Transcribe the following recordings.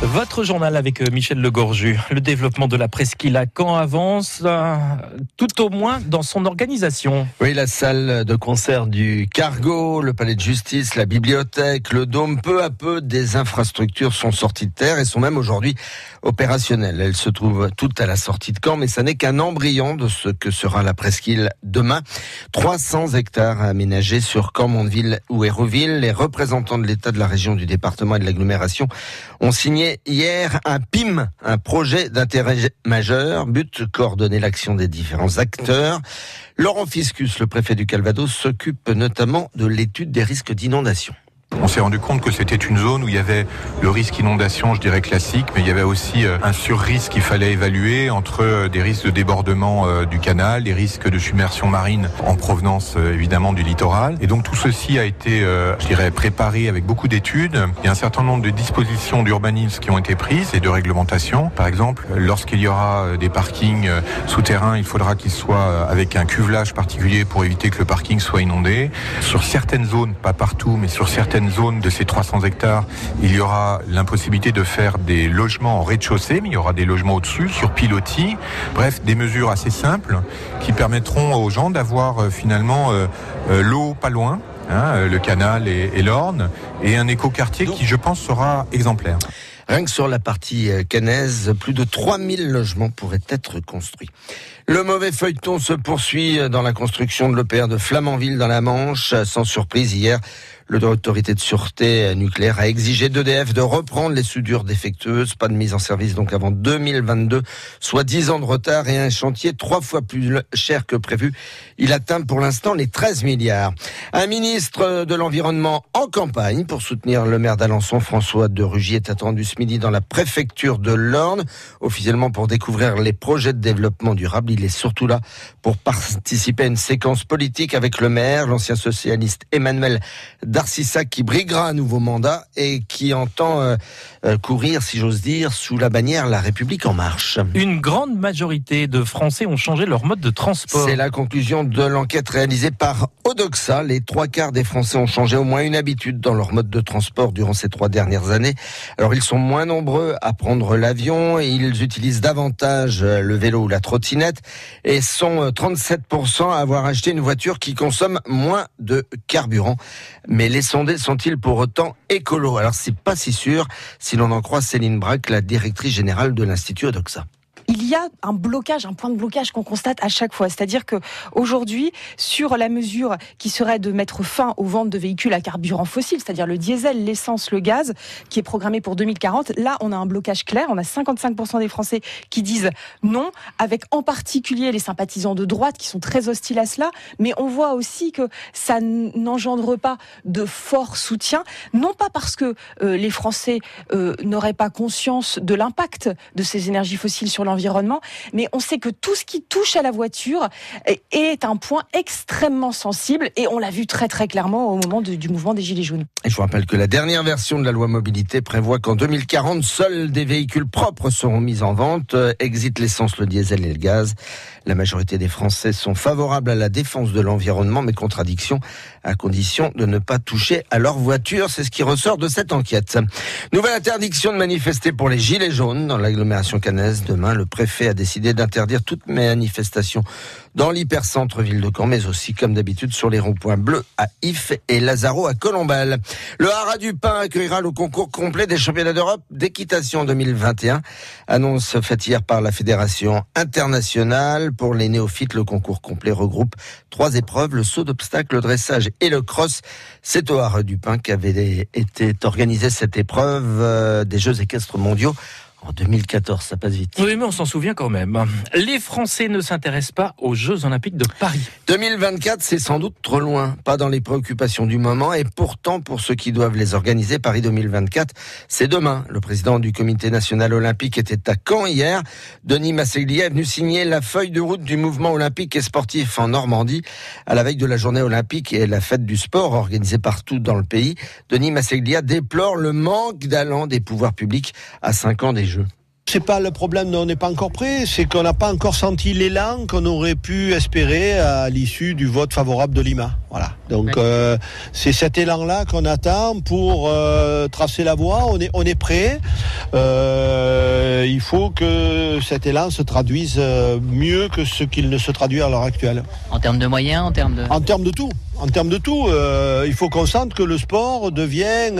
Votre journal avec euh, Michel Legorju. Le développement de la presqu'île à Caen avance, euh, tout au moins dans son organisation. Oui, la salle de concert du Cargo, le palais de justice, la bibliothèque, le dôme, peu à peu, des infrastructures sont sorties de terre et sont même aujourd'hui opérationnelles. Elles se trouvent toutes à la sortie de Caen, mais ça n'est qu'un embryon de ce que sera la presqu'île demain. 300 hectares aménagés sur Caen, Mondeville ou Hérouville. Les représentants de l'État de la région, du département et de l'agglomération ont signé hier un PIM, un projet d'intérêt majeur, but coordonner l'action des différents acteurs. Laurent Fiscus, le préfet du Calvados, s'occupe notamment de l'étude des risques d'inondation. On s'est rendu compte que c'était une zone où il y avait le risque inondation, je dirais classique, mais il y avait aussi euh, un sur-risque qu'il fallait évaluer entre euh, des risques de débordement euh, du canal, des risques de submersion marine en provenance évidemment du littoral. Et donc tout ceci a été, je dirais, préparé avec beaucoup d'études. Il y a un certain nombre de dispositions d'urbanisme qui ont été prises et de réglementation. Par exemple, lorsqu'il y aura des parkings souterrains, il faudra qu'ils soient avec un cuvelage particulier pour éviter que le parking soit inondé. Sur certaines zones, pas partout, mais sur certaines zone de ces 300 hectares, il y aura l'impossibilité de faire des logements en rez-de-chaussée, mais il y aura des logements au-dessus, sur pilotis. Bref, des mesures assez simples qui permettront aux gens d'avoir euh, finalement euh, euh, l'eau pas loin, hein, le canal et, l'Orne, et un écoquartier qui, je pense, sera exemplaire. Rien que sur la partie canaise, plus de 3000 logements pourraient être construits. Le mauvais feuilleton se poursuit dans la construction de l'EPR de Flamanville dans la Manche. Sans surprise, hier, L'autorité de sûreté nucléaire a exigé d'EDF de reprendre les soudures défectueuses. Pas de mise en service donc avant 2022, soit 10 ans de retard et un chantier trois fois plus cher que prévu. Il atteint pour l'instant les 13 milliards. Un ministre de l'Environnement en campagne pour soutenir le maire d'Alençon, François de Rugy, est attendu midi dans la préfecture de l'Orne, officiellement pour découvrir les projets de développement durable. Il est surtout là pour participer à une séquence politique avec le maire, l'ancien socialiste Emmanuel Darcissa qui briguera un nouveau mandat et qui entend euh, euh, courir, si j'ose dire, sous la bannière La République en marche. Une grande majorité de Français ont changé leur mode de transport. C'est la conclusion de l'enquête réalisée par Odoxa. Les trois quarts des Français ont changé au moins une habitude dans leur mode de transport durant ces trois dernières années. Alors ils sont moins nombreux à prendre l'avion. Ils utilisent davantage euh, le vélo ou la trottinette et sont 37% à avoir acheté une voiture qui consomme moins de carburant. Mais les sondés sont-ils pour autant écolos? Alors c'est pas si sûr. Si l'on en croit Céline Braque, la directrice générale de l'Institut Odoxa il y a un blocage, un point de blocage qu'on constate à chaque fois. C'est-à-dire que aujourd'hui, sur la mesure qui serait de mettre fin aux ventes de véhicules à carburant fossile, c'est-à-dire le diesel, l'essence, le gaz, qui est programmé pour 2040, là, on a un blocage clair. On a 55% des Français qui disent non, avec en particulier les sympathisants de droite qui sont très hostiles à cela. Mais on voit aussi que ça n'engendre pas de fort soutien, non pas parce que euh, les Français euh, n'auraient pas conscience de l'impact de ces énergies fossiles sur l'environnement, mais on sait que tout ce qui touche à la voiture est un point extrêmement sensible et on l'a vu très très clairement au moment du mouvement des Gilets jaunes. Et je vous rappelle que la dernière version de la loi mobilité prévoit qu'en 2040, seuls des véhicules propres seront mis en vente. Exit l'essence, le diesel et le gaz. La majorité des Français sont favorables à la défense de l'environnement, mais contradiction à condition de ne pas toucher à leur voiture. C'est ce qui ressort de cette enquête. Nouvelle interdiction de manifester pour les Gilets jaunes dans l'agglomération canaise. Demain, le préfet a décidé d'interdire toute manifestation dans l'hypercentre ville de Caen, mais aussi, comme d'habitude, sur les ronds-points bleus à If et Lazaro à Colombelle. Le Haras du Pin accueillera le concours complet des championnats d'Europe d'équitation 2021. Annonce faite hier par la Fédération internationale. Pour les néophytes, le concours complet regroupe trois épreuves, le saut d'obstacle, le dressage et le cross. C'est au Haras du Pin qu'avait été organisée cette épreuve euh, des Jeux équestres mondiaux en 2014, ça passe vite. Oui, mais on s'en souvient quand même. Les Français ne s'intéressent pas aux Jeux Olympiques de Paris. 2024, c'est sans doute trop loin, pas dans les préoccupations du moment, et pourtant, pour ceux qui doivent les organiser, Paris 2024, c'est demain. Le président du Comité national olympique était à Caen hier. Denis Masseglia est venu signer la feuille de route du mouvement olympique et sportif en Normandie, à la veille de la journée olympique et la fête du sport organisée partout dans le pays. Denis Masseglia déplore le manque d'allant des pouvoirs publics à 5 ans des C'est pas le problème, on n'est pas encore prêt, c'est qu'on n'a pas encore senti l'élan qu'on aurait pu espérer à l'issue du vote favorable de Lima. Voilà. Donc euh, c'est cet élan-là qu'on attend pour euh, tracer la voie. On est, on est prêt. Euh, il faut que cet élan se traduise mieux que ce qu'il ne se traduit à l'heure actuelle. En termes de moyens, en termes de... En termes de tout. En termes de tout, euh, il faut qu'on sente que le sport devient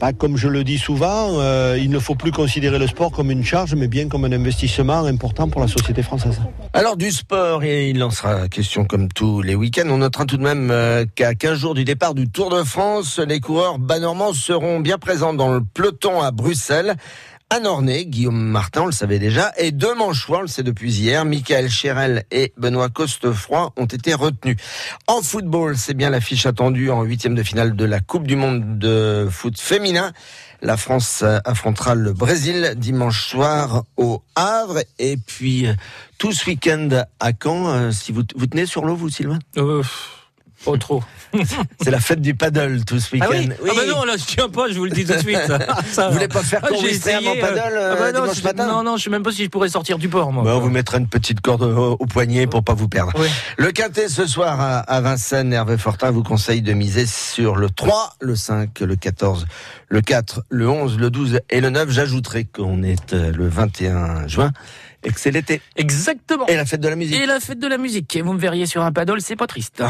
pas comme je le dis souvent, euh, il ne faut plus considérer le sport comme une charge, mais bien comme un investissement important pour la société française. Alors du sport, et il en sera question comme tous les week-ends. On notera tout de même euh, qu'à 15 jours du départ du Tour de France, les coureurs banormands seront bien présents dans le peloton à Bruxelles. À Nornay, Guillaume Martin, on le savait déjà, et deux manchois, on le sait depuis hier, Michael Chérel et Benoît Costefroy ont été retenus. En football, c'est bien l'affiche attendue en huitième de finale de la Coupe du Monde de foot féminin. La France affrontera le Brésil dimanche soir au Havre. Et puis, tout ce week-end à Caen, si vous, vous tenez sur l'eau, vous, Sylvain? Euh, Pas trop. C'est la fête du paddle tout ce week-end. Ah oui, Ah bah non, là je tiens pas, je vous le dis tout de suite. Ça, Vous voulez pas faire Ah, essayé, euh, paddle euh, ah bah non, dimanche je- matin Non, non, je sais même pas si je pourrais sortir du port, moi. Bah, on vous mettra une petite corde au, au poignet pour pas vous perdre. Oui. Le quintet ce soir à, à Vincennes, Hervé Fortin vous conseille de miser sur le 3, le 5, le 14, le 4, le 11, le 12 et le 9. J'ajouterai qu'on est euh, le 21 juin et que c'est l'été Exactement. et la fête de la musique. Et la fête de la musique. Et vous me verriez sur un paddle, c'est pas triste.